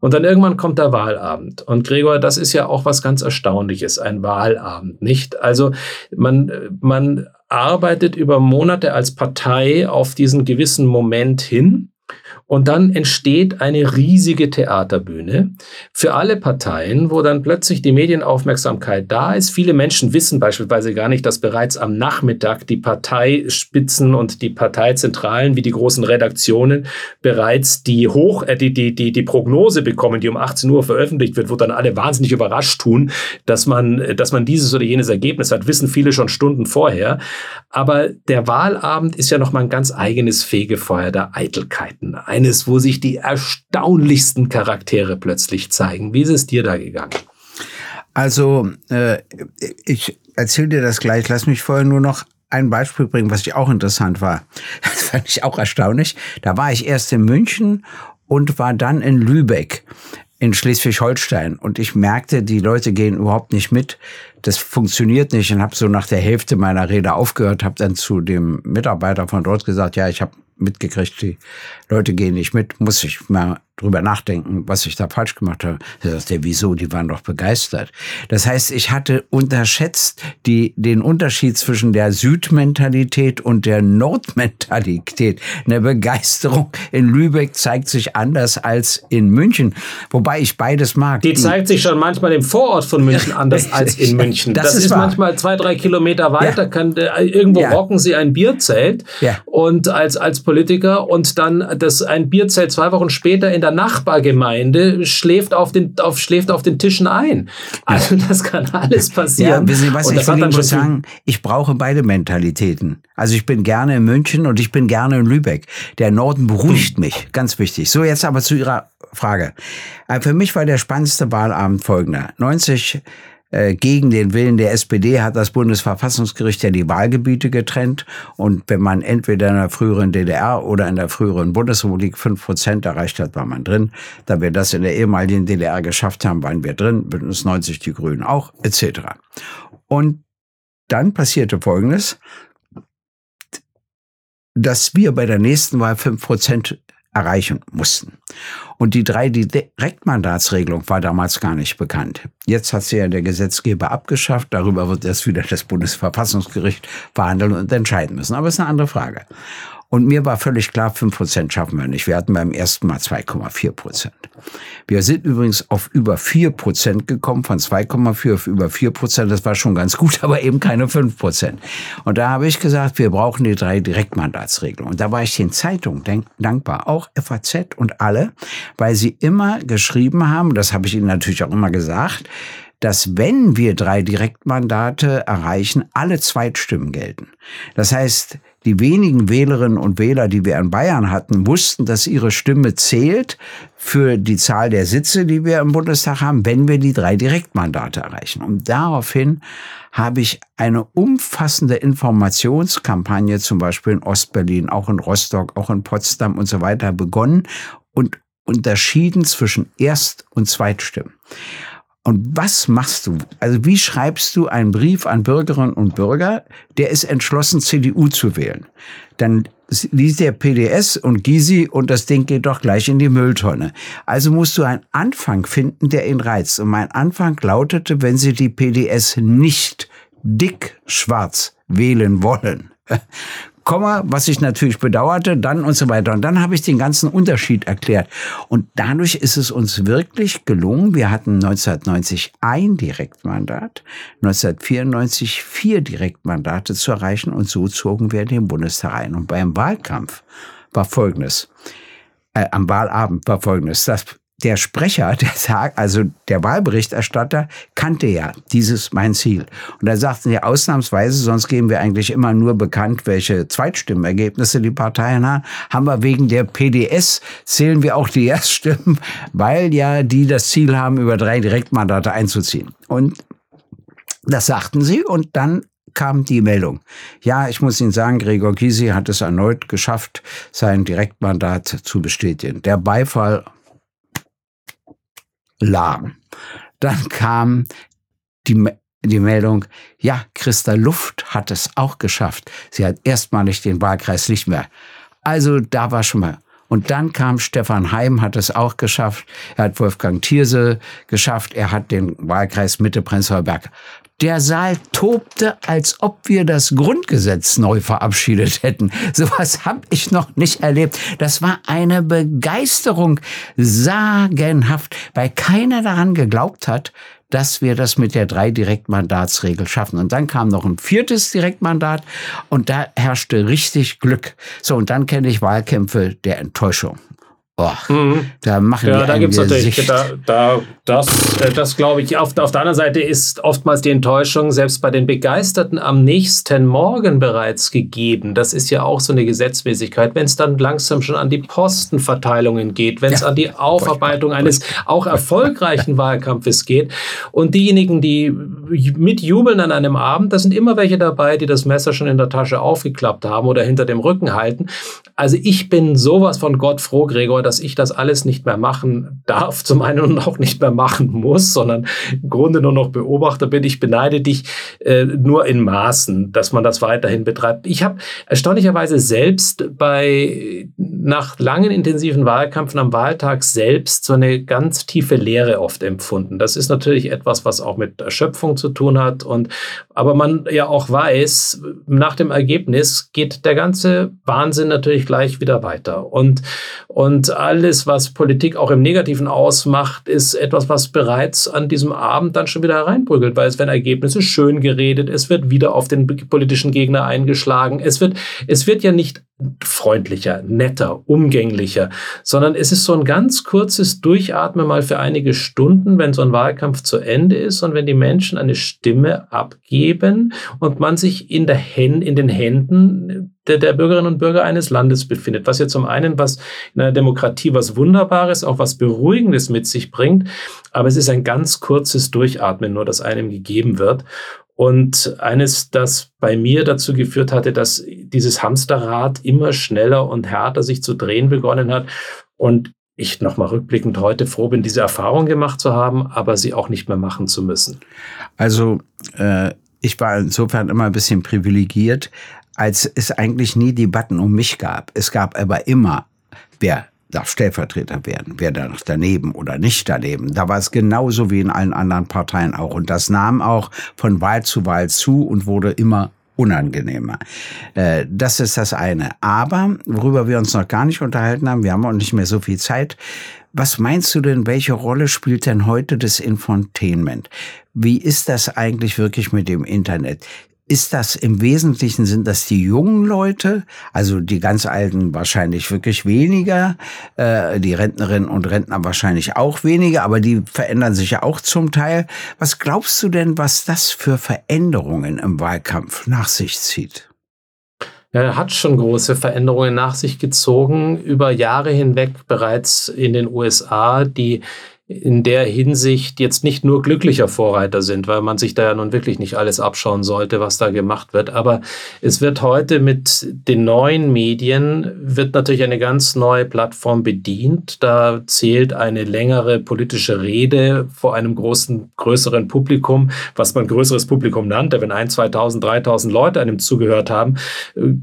Und dann irgendwann kommt der Wahlabend. Und Gregor, das ist ja auch was ganz Erstaunliches, ein Wahlabend, nicht? Also man, man arbeitet über Monate als Partei auf diesen gewissen Moment hin. Und dann entsteht eine riesige Theaterbühne für alle Parteien, wo dann plötzlich die Medienaufmerksamkeit da ist. Viele Menschen wissen beispielsweise gar nicht, dass bereits am Nachmittag die Parteispitzen und die Parteizentralen wie die großen Redaktionen bereits die Hoch, äh, die, die, die, die Prognose bekommen, die um 18 Uhr veröffentlicht wird, wo dann alle wahnsinnig überrascht tun, dass man, dass man dieses oder jenes Ergebnis hat, wissen viele schon Stunden vorher. Aber der Wahlabend ist ja nochmal ein ganz eigenes Fegefeuer der Eitelkeiten. Eines, wo sich die erstaunlichsten Charaktere plötzlich zeigen. Wie ist es dir da gegangen? Also, äh, ich erzähle dir das gleich. Lass mich vorher nur noch ein Beispiel bringen, was ich auch interessant war. Das fand ich auch erstaunlich. Da war ich erst in München und war dann in Lübeck in Schleswig-Holstein und ich merkte, die Leute gehen überhaupt nicht mit. Das funktioniert nicht und habe so nach der Hälfte meiner Rede aufgehört, habe dann zu dem Mitarbeiter von dort gesagt, ja, ich habe mitgekriegt, die Leute gehen nicht mit, muss ich mal drüber nachdenken, was ich da falsch gemacht habe. Da sagt er, wieso? Die waren doch begeistert. Das heißt, ich hatte unterschätzt die, den Unterschied zwischen der Südmentalität und der Nordmentalität. Eine Begeisterung in Lübeck zeigt sich anders als in München, wobei ich beides mag. Die zeigt sich schon manchmal im Vorort von München anders als in München. Das, das ist, ist manchmal zwei, drei Kilometer weiter, ja. kann, äh, irgendwo ja. rocken sie ein Bierzelt ja. und als, als Politiker und dann das ein Bierzelt zwei Wochen später in der Nachbargemeinde schläft auf den, auf, schläft auf den Tischen ein. Also das kann alles passieren. Ja, wissen Sie, was und ich will Ihnen sagen, ich brauche beide Mentalitäten. Also ich bin gerne in München und ich bin gerne in Lübeck. Der Norden beruhigt hm. mich, ganz wichtig. So, jetzt aber zu Ihrer Frage. Äh, für mich war der spannendste Wahlabend folgender. 90 äh, gegen den Willen der SPD hat das Bundesverfassungsgericht ja die Wahlgebiete getrennt. Und wenn man entweder in der früheren DDR oder in der früheren Bundesrepublik fünf Prozent erreicht hat, war man drin. Da wir das in der ehemaligen DDR geschafft haben, waren wir drin. Bündnis 90, die Grünen auch, etc. Und dann passierte Folgendes, dass wir bei der nächsten Wahl fünf Prozent erreichen mussten. Und die drei Direktmandatsregelung war damals gar nicht bekannt. Jetzt hat sie ja der Gesetzgeber abgeschafft. Darüber wird erst wieder das Bundesverfassungsgericht verhandeln und entscheiden müssen. Aber es ist eine andere Frage. Und mir war völlig klar, fünf Prozent schaffen wir nicht. Wir hatten beim ersten Mal 2,4 Prozent. Wir sind übrigens auf über vier Prozent gekommen, von 2,4 auf über vier Prozent. Das war schon ganz gut, aber eben keine fünf Prozent. Und da habe ich gesagt, wir brauchen die drei Direktmandatsregelungen. Und da war ich den Zeitungen dankbar, auch FAZ und alle, weil sie immer geschrieben haben, das habe ich ihnen natürlich auch immer gesagt, dass wenn wir drei Direktmandate erreichen, alle Zweitstimmen gelten. Das heißt, die wenigen Wählerinnen und Wähler, die wir in Bayern hatten, wussten, dass ihre Stimme zählt für die Zahl der Sitze, die wir im Bundestag haben, wenn wir die drei Direktmandate erreichen. Und daraufhin habe ich eine umfassende Informationskampagne, zum Beispiel in Ostberlin, auch in Rostock, auch in Potsdam und so weiter begonnen und unterschieden zwischen Erst- und Zweitstimmen. Und was machst du? Also wie schreibst du einen Brief an Bürgerinnen und Bürger, der ist entschlossen, CDU zu wählen? Dann liest der PDS und Gysi und das Ding geht doch gleich in die Mülltonne. Also musst du einen Anfang finden, der ihn reizt. Und mein Anfang lautete, wenn sie die PDS nicht dick schwarz wählen wollen, Komma, was ich natürlich bedauerte, dann und so weiter. Und dann habe ich den ganzen Unterschied erklärt. Und dadurch ist es uns wirklich gelungen. Wir hatten 1990 ein Direktmandat, 1994 vier Direktmandate zu erreichen und so zogen wir den Bundestag ein. Und beim Wahlkampf war Folgendes. Äh, am Wahlabend war Folgendes. Das der Sprecher, der sagt, also der Wahlberichterstatter, kannte ja dieses mein Ziel. Und da sagten sie ausnahmsweise, sonst geben wir eigentlich immer nur bekannt, welche Zweitstimmenergebnisse die Parteien haben. Haben wir wegen der PDS zählen wir auch die Erststimmen, weil ja die das Ziel haben, über drei Direktmandate einzuziehen. Und das sagten sie und dann kam die Meldung. Ja, ich muss Ihnen sagen, Gregor Gysi hat es erneut geschafft, sein Direktmandat zu bestätigen. Der Beifall lagen. Dann kam die, die Meldung, ja, Christa Luft hat es auch geschafft. Sie hat erstmalig den Wahlkreis nicht mehr. Also da war schon mal. Und dann kam Stefan Heim, hat es auch geschafft. Er hat Wolfgang Thierse geschafft. Er hat den Wahlkreis Mitte-Prenzlauer Berg Der Saal tobte, als ob wir das Grundgesetz neu verabschiedet hätten. Sowas habe ich noch nicht erlebt. Das war eine Begeisterung, sagenhaft, weil keiner daran geglaubt hat, dass wir das mit der drei Direktmandatsregel schaffen. Und dann kam noch ein viertes Direktmandat und da herrschte richtig Glück. So, und dann kenne ich Wahlkämpfe der Enttäuschung. Oh, mhm. Da machen ja, die da gibt's natürlich, da, da, das, äh, das glaube ich. Auf, auf der anderen Seite ist oftmals die Enttäuschung selbst bei den Begeisterten am nächsten Morgen bereits gegeben. Das ist ja auch so eine Gesetzmäßigkeit. Wenn es dann langsam schon an die Postenverteilungen geht, wenn es ja, an die Aufarbeitung eines auch erfolgreichen Wahlkampfes geht und diejenigen, die mitjubeln an einem Abend, da sind immer welche dabei, die das Messer schon in der Tasche aufgeklappt haben oder hinter dem Rücken halten. Also ich bin sowas von Gott froh, Gregor, dass ich das alles nicht mehr machen darf, zum einen und auch nicht mehr machen muss, sondern im Grunde nur noch Beobachter bin. Ich beneide dich äh, nur in Maßen, dass man das weiterhin betreibt. Ich habe erstaunlicherweise selbst bei nach langen intensiven Wahlkämpfen am Wahltag selbst so eine ganz tiefe Leere oft empfunden. Das ist natürlich etwas, was auch mit Erschöpfung zu tun hat und aber man ja auch weiß, nach dem Ergebnis geht der ganze Wahnsinn natürlich gleich wieder weiter und und alles, was Politik auch im Negativen ausmacht, ist etwas, was bereits an diesem Abend dann schon wieder hereinprügelt, weil es werden Ergebnisse schön geredet, es wird wieder auf den politischen Gegner eingeschlagen, es wird, es wird ja nicht freundlicher, netter, umgänglicher, sondern es ist so ein ganz kurzes Durchatmen mal für einige Stunden, wenn so ein Wahlkampf zu Ende ist und wenn die Menschen eine Stimme abgeben und man sich in, der Hän in den Händen der, der Bürgerinnen und Bürger eines Landes befindet, was ja zum einen was in einer Demokratie was Wunderbares, auch was Beruhigendes mit sich bringt, aber es ist ein ganz kurzes Durchatmen nur, das einem gegeben wird. Und eines, das bei mir dazu geführt hatte, dass dieses Hamsterrad immer schneller und härter sich zu drehen begonnen hat. Und ich nochmal rückblickend heute froh bin, diese Erfahrung gemacht zu haben, aber sie auch nicht mehr machen zu müssen. Also äh, ich war insofern immer ein bisschen privilegiert, als es eigentlich nie Debatten um mich gab. Es gab aber immer, wer darf Stellvertreter werden, wer da noch daneben oder nicht daneben. Da war es genauso wie in allen anderen Parteien auch. Und das nahm auch von Wahl zu Wahl zu und wurde immer unangenehmer. Äh, das ist das eine. Aber, worüber wir uns noch gar nicht unterhalten haben, wir haben auch nicht mehr so viel Zeit. Was meinst du denn, welche Rolle spielt denn heute das Infotainment? Wie ist das eigentlich wirklich mit dem Internet? Ist das im Wesentlichen, sind das die jungen Leute, also die ganz Alten wahrscheinlich wirklich weniger, äh, die Rentnerinnen und Rentner wahrscheinlich auch weniger, aber die verändern sich ja auch zum Teil. Was glaubst du denn, was das für Veränderungen im Wahlkampf nach sich zieht? Er hat schon große Veränderungen nach sich gezogen, über Jahre hinweg bereits in den USA, die in der Hinsicht jetzt nicht nur glücklicher Vorreiter sind, weil man sich da ja nun wirklich nicht alles abschauen sollte, was da gemacht wird. Aber es wird heute mit den neuen Medien, wird natürlich eine ganz neue Plattform bedient. Da zählt eine längere politische Rede vor einem großen, größeren Publikum, was man größeres Publikum nannte, wenn ein, 2000, 3000 Leute einem zugehört haben,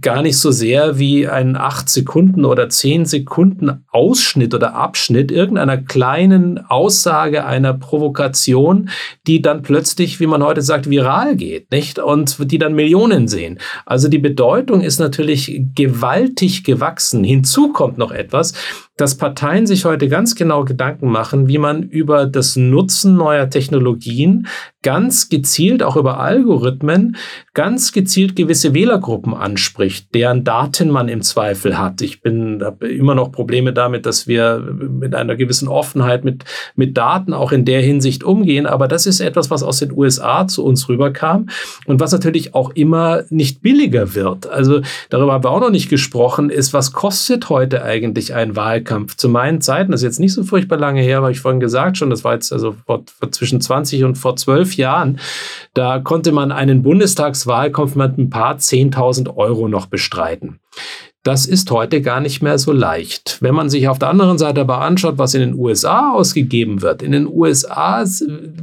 gar nicht so sehr wie ein acht Sekunden oder zehn Sekunden Ausschnitt oder Abschnitt irgendeiner kleinen Aussage einer Provokation, die dann plötzlich, wie man heute sagt, viral geht, nicht? Und die dann Millionen sehen. Also die Bedeutung ist natürlich gewaltig gewachsen. Hinzu kommt noch etwas, dass Parteien sich heute ganz genau Gedanken machen, wie man über das Nutzen neuer Technologien ganz gezielt, auch über Algorithmen, ganz gezielt gewisse Wählergruppen anspricht, deren Daten man im Zweifel hat. Ich bin immer noch Probleme damit, dass wir mit einer gewissen Offenheit mit, mit Daten auch in der Hinsicht umgehen. Aber das ist etwas, was aus den USA zu uns rüberkam und was natürlich auch immer nicht billiger wird. Also darüber haben wir auch noch nicht gesprochen, ist, was kostet heute eigentlich ein Wahlkampf? Wahlkampf zu meinen Zeiten, das ist jetzt nicht so furchtbar lange her, habe ich vorhin gesagt schon, das war jetzt also vor, vor zwischen 20 und vor zwölf Jahren, da konnte man einen Bundestagswahlkampf mit ein paar 10.000 Euro noch bestreiten. Das ist heute gar nicht mehr so leicht. Wenn man sich auf der anderen Seite aber anschaut, was in den USA ausgegeben wird, in den USA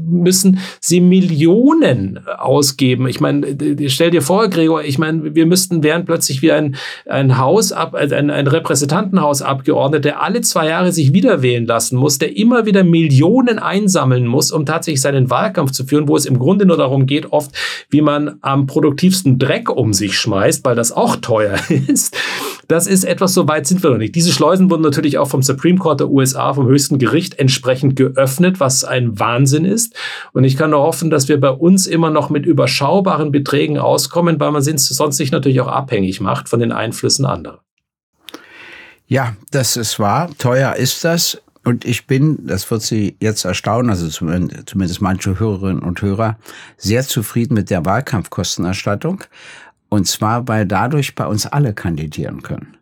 müssen sie Millionen ausgeben. Ich meine, stell dir vor, Gregor, ich meine, wir müssten, wären plötzlich wie ein, ein Haus, ein, ein Repräsentantenhausabgeordneter, der alle zwei Jahre sich wieder wählen lassen muss, der immer wieder Millionen einsammeln muss, um tatsächlich seinen Wahlkampf zu führen, wo es im Grunde nur darum geht, oft, wie man am produktivsten Dreck um sich schmeißt, weil das auch teuer ist. Das ist etwas, so weit sind wir noch nicht. Diese Schleusen wurden natürlich auch vom Supreme Court der USA, vom höchsten Gericht entsprechend geöffnet, was ein Wahnsinn ist. Und ich kann nur hoffen, dass wir bei uns immer noch mit überschaubaren Beträgen auskommen, weil man sonst sich natürlich auch abhängig macht von den Einflüssen anderer. Ja, das ist wahr. Teuer ist das. Und ich bin, das wird Sie jetzt erstaunen, also zumindest manche Hörerinnen und Hörer, sehr zufrieden mit der Wahlkampfkostenerstattung. Und zwar, weil dadurch bei uns alle kandidieren können.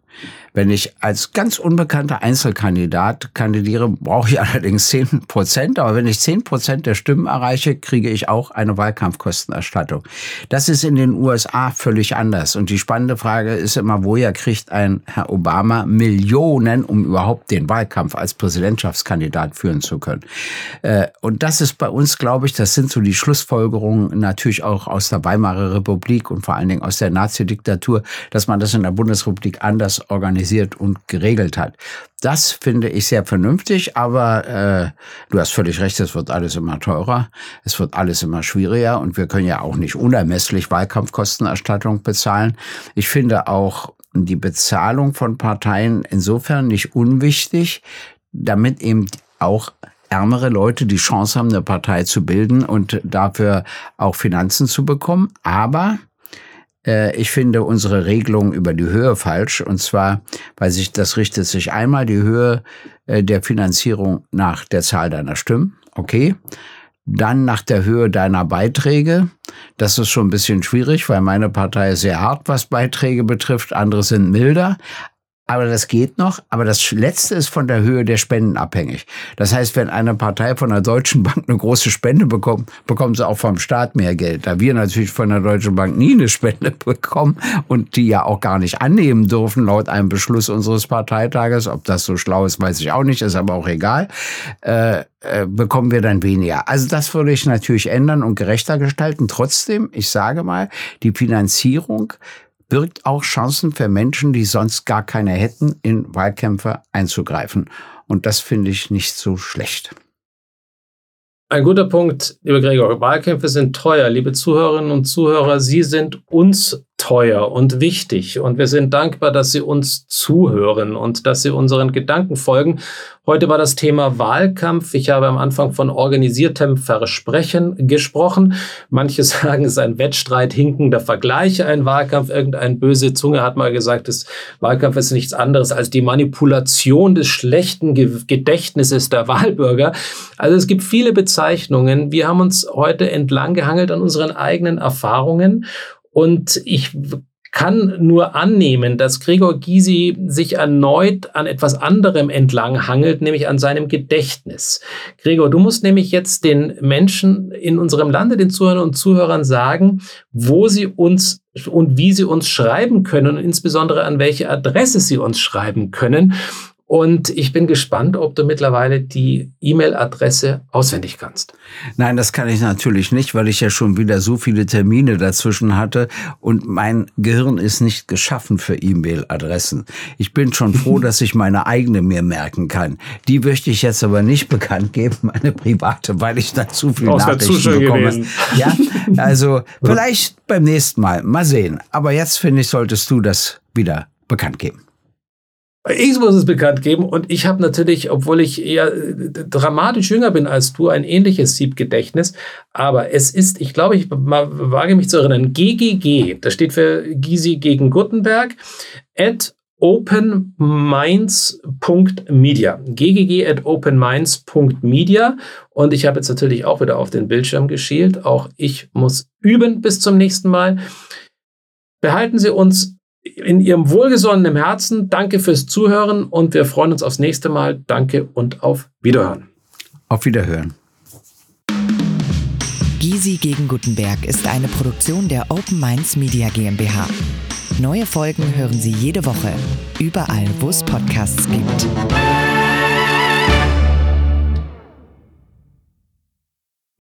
Wenn ich als ganz unbekannter Einzelkandidat kandidiere, brauche ich allerdings zehn Prozent. Aber wenn ich zehn Prozent der Stimmen erreiche, kriege ich auch eine Wahlkampfkostenerstattung. Das ist in den USA völlig anders. Und die spannende Frage ist immer, woher kriegt ein Herr Obama Millionen, um überhaupt den Wahlkampf als Präsidentschaftskandidat führen zu können? Äh, und das ist bei uns, glaube ich, das sind so die Schlussfolgerungen natürlich auch aus der Weimarer Republik und vor allen Dingen aus der Nazi-Diktatur, dass man das in der Bundesrepublik anders organisiert und geregelt hat. Das finde ich sehr vernünftig, aber äh, du hast völlig recht, es wird alles immer teurer, es wird alles immer schwieriger und wir können ja auch nicht unermesslich Wahlkampfkostenerstattung bezahlen. Ich finde auch die Bezahlung von Parteien insofern nicht unwichtig, damit eben auch ärmere Leute die Chance haben, eine Partei zu bilden und dafür auch Finanzen zu bekommen. Aber ich finde unsere Regelung über die Höhe falsch. Und zwar, weil sich das richtet sich einmal die Höhe äh, der Finanzierung nach der Zahl deiner Stimmen. Okay. Dann nach der Höhe deiner Beiträge. Das ist schon ein bisschen schwierig, weil meine Partei ist sehr hart, was Beiträge betrifft. Andere sind milder aber das geht noch. Aber das letzte ist von der Höhe der Spenden abhängig. Das heißt, wenn eine Partei von der Deutschen Bank eine große Spende bekommt, bekommt sie auch vom Staat mehr Geld. Da wir natürlich von der Deutschen Bank nie eine Spende bekommen und die ja auch gar nicht annehmen dürfen, laut einem Beschluss unseres Parteitages, ob das so schlau ist, weiß ich auch nicht, ist aber auch egal, äh, äh, bekommen wir dann weniger. Also das würde ich natürlich ändern und gerechter gestalten. Trotzdem, ich sage mal, die Finanzierung birgt auch Chancen für Menschen, die sonst gar keine hätten, in Wahlkämpfe einzugreifen. Und das finde ich nicht so schlecht. Ein guter Punkt, lieber Gregor. Wahlkämpfe sind teuer. Liebe Zuhörerinnen und Zuhörer, Sie sind uns teuer und wichtig. Und wir sind dankbar, dass Sie uns zuhören und dass Sie unseren Gedanken folgen. Heute war das Thema Wahlkampf. Ich habe am Anfang von organisiertem Versprechen gesprochen. Manche sagen, es ist ein Wettstreit hinkender Vergleiche, ein Wahlkampf. Irgendeine böse Zunge hat mal gesagt, das Wahlkampf ist nichts anderes als die Manipulation des schlechten Gedächtnisses der Wahlbürger. Also es gibt viele Bezeichnungen. Wir haben uns heute entlang gehangelt an unseren eigenen Erfahrungen und ich kann nur annehmen, dass Gregor Gysi sich erneut an etwas anderem entlang hangelt, nämlich an seinem Gedächtnis. Gregor, du musst nämlich jetzt den Menschen in unserem Lande, den Zuhörern und Zuhörern sagen, wo sie uns und wie sie uns schreiben können und insbesondere an welche Adresse sie uns schreiben können. Und ich bin gespannt, ob du mittlerweile die E-Mail-Adresse auswendig kannst. Nein, das kann ich natürlich nicht, weil ich ja schon wieder so viele Termine dazwischen hatte und mein Gehirn ist nicht geschaffen für E-Mail-Adressen. Ich bin schon froh, dass ich meine eigene mir merken kann. Die möchte ich jetzt aber nicht bekannt geben, meine private, weil ich da zu viel Nachrichten bekomme. Gewesen. Ja, also vielleicht beim nächsten Mal. Mal sehen. Aber jetzt finde ich, solltest du das wieder bekannt geben. Ich muss es bekannt geben und ich habe natürlich, obwohl ich eher äh, dramatisch jünger bin als du, ein ähnliches Siebgedächtnis. Aber es ist, ich glaube, ich wage mich zu erinnern, GGG, das steht für Gysi gegen Gutenberg, at openminds.media. ggg at openminds.media. Und ich habe jetzt natürlich auch wieder auf den Bildschirm geschielt. Auch ich muss üben bis zum nächsten Mal. Behalten Sie uns in Ihrem wohlgesonnenen Herzen. Danke fürs Zuhören und wir freuen uns aufs nächste Mal. Danke und auf Wiederhören. Auf Wiederhören. Gysi gegen Gutenberg ist eine Produktion der Open Minds Media GmbH. Neue Folgen hören Sie jede Woche, überall, wo es Podcasts gibt.